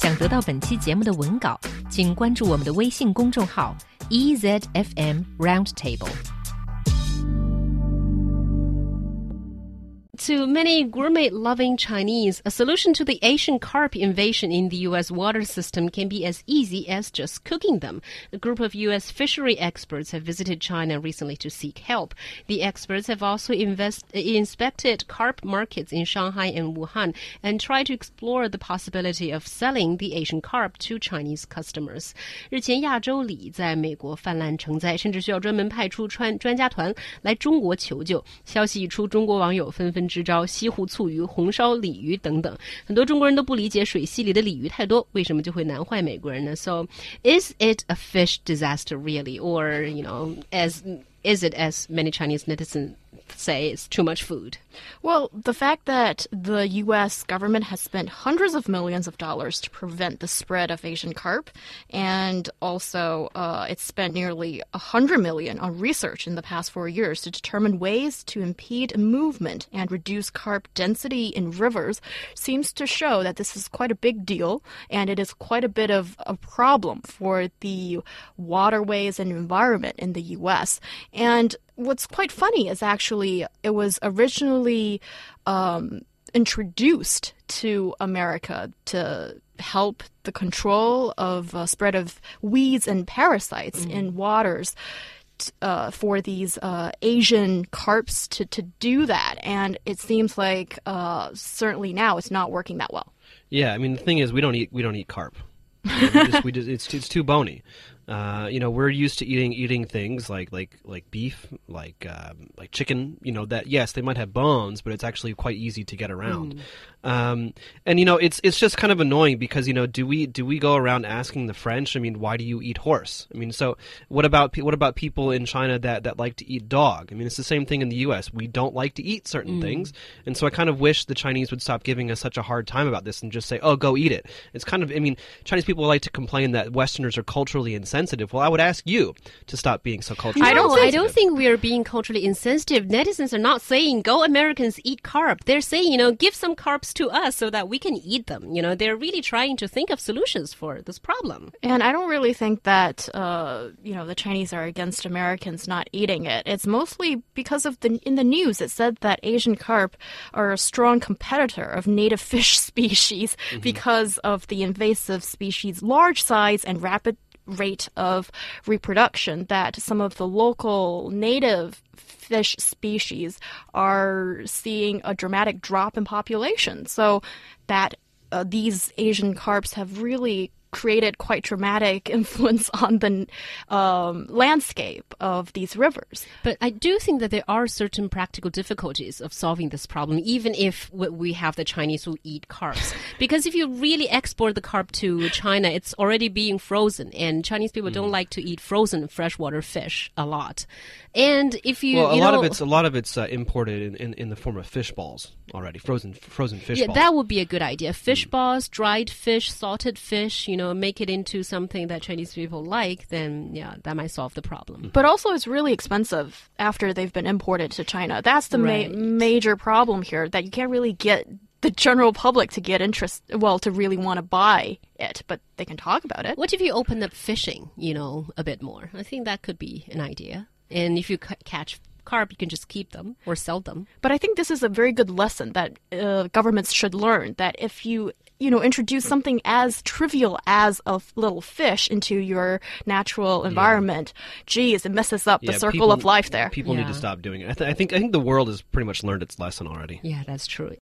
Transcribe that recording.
想得到本期节目的文稿，请关注我们的微信公众号 EZFM Roundtable。To many gourmet loving Chinese, a solution to the Asian carp invasion in the U.S. water system can be as easy as just cooking them. A group of U.S. fishery experts have visited China recently to seek help. The experts have also invest, inspected carp markets in Shanghai and Wuhan and tried to explore the possibility of selling the Asian carp to Chinese customers. 日前，亚洲鲤在美国泛滥成灾，甚至需要专门派出专专家团来中国求救。消息一出，中国网友纷纷 支招，西湖醋鱼、红烧鲤鱼等等。很多中国人都不理解水系里的鲤鱼太多，为什么就会难坏美国人呢？So is it a fish disaster really, or you know, as is it as many Chinese netizens say it's too much food? Well, the fact that the U.S. government has spent hundreds of millions of dollars to prevent the spread of Asian carp, and also uh, it's spent nearly a hundred million on research in the past four years to determine ways to impede movement and reduce carp density in rivers, seems to show that this is quite a big deal, and it is quite a bit of a problem for the waterways and environment in the U.S. And what's quite funny is actually it was originally um, introduced to America to help the control of uh, spread of weeds and parasites mm. in waters. Uh, for these uh, Asian carps to, to do that, and it seems like uh, certainly now it's not working that well. Yeah, I mean the thing is we don't eat we don't eat carp. we just, we just, it's it's too bony. Uh, you know, we're used to eating eating things like like like beef, like um, like chicken. You know that yes, they might have bones, but it's actually quite easy to get around. Mm. Um, and you know, it's it's just kind of annoying because you know, do we do we go around asking the French? I mean, why do you eat horse? I mean, so what about what about people in China that that like to eat dog? I mean, it's the same thing in the U.S. We don't like to eat certain mm. things, and so I kind of wish the Chinese would stop giving us such a hard time about this and just say, "Oh, go eat it." It's kind of, I mean, Chinese people like to complain that Westerners are culturally insensitive. Well, I would ask you to stop being so culturally. I don't. I don't think we are being culturally insensitive. Netizens are not saying "Go Americans, eat carp." They're saying, you know, give some carps to us so that we can eat them. You know, they're really trying to think of solutions for this problem. And I don't really think that uh, you know the Chinese are against Americans not eating it. It's mostly because of the in the news it said that Asian carp are a strong competitor of native fish species mm -hmm. because of the invasive species' large size and rapid rate of reproduction that some of the local native fish species are seeing a dramatic drop in population. So that uh, these Asian carps have really created quite dramatic influence on the um, landscape of these rivers. But I do think that there are certain practical difficulties of solving this problem, even if we have the Chinese who eat carps. because if you really export the carp to China, it's already being frozen, and Chinese people mm. don't like to eat frozen freshwater fish a lot. And if you, well, a you lot know, of it's a lot of it's uh, imported in, in, in, the form of fish balls already, frozen frozen fish. Yeah, balls. that would be a good idea. Fish mm. balls, dried fish, salted fish. You know, make it into something that Chinese people like. Then yeah, that might solve the problem. But also, it's really expensive after they've been imported to China. That's the right. ma major problem here. That you can't really get the general public to get interest well to really want to buy it but they can talk about it what if you open up fishing you know a bit more i think that could be an idea and if you catch carp, you can just keep them or sell them. But I think this is a very good lesson that uh, governments should learn that if you you know introduce something as trivial as a little fish into your natural environment yeah. geez it messes up yeah, the circle people, of life there people yeah. need to stop doing it I, th I, think i think the world has pretty much learned its lesson already yeah that's true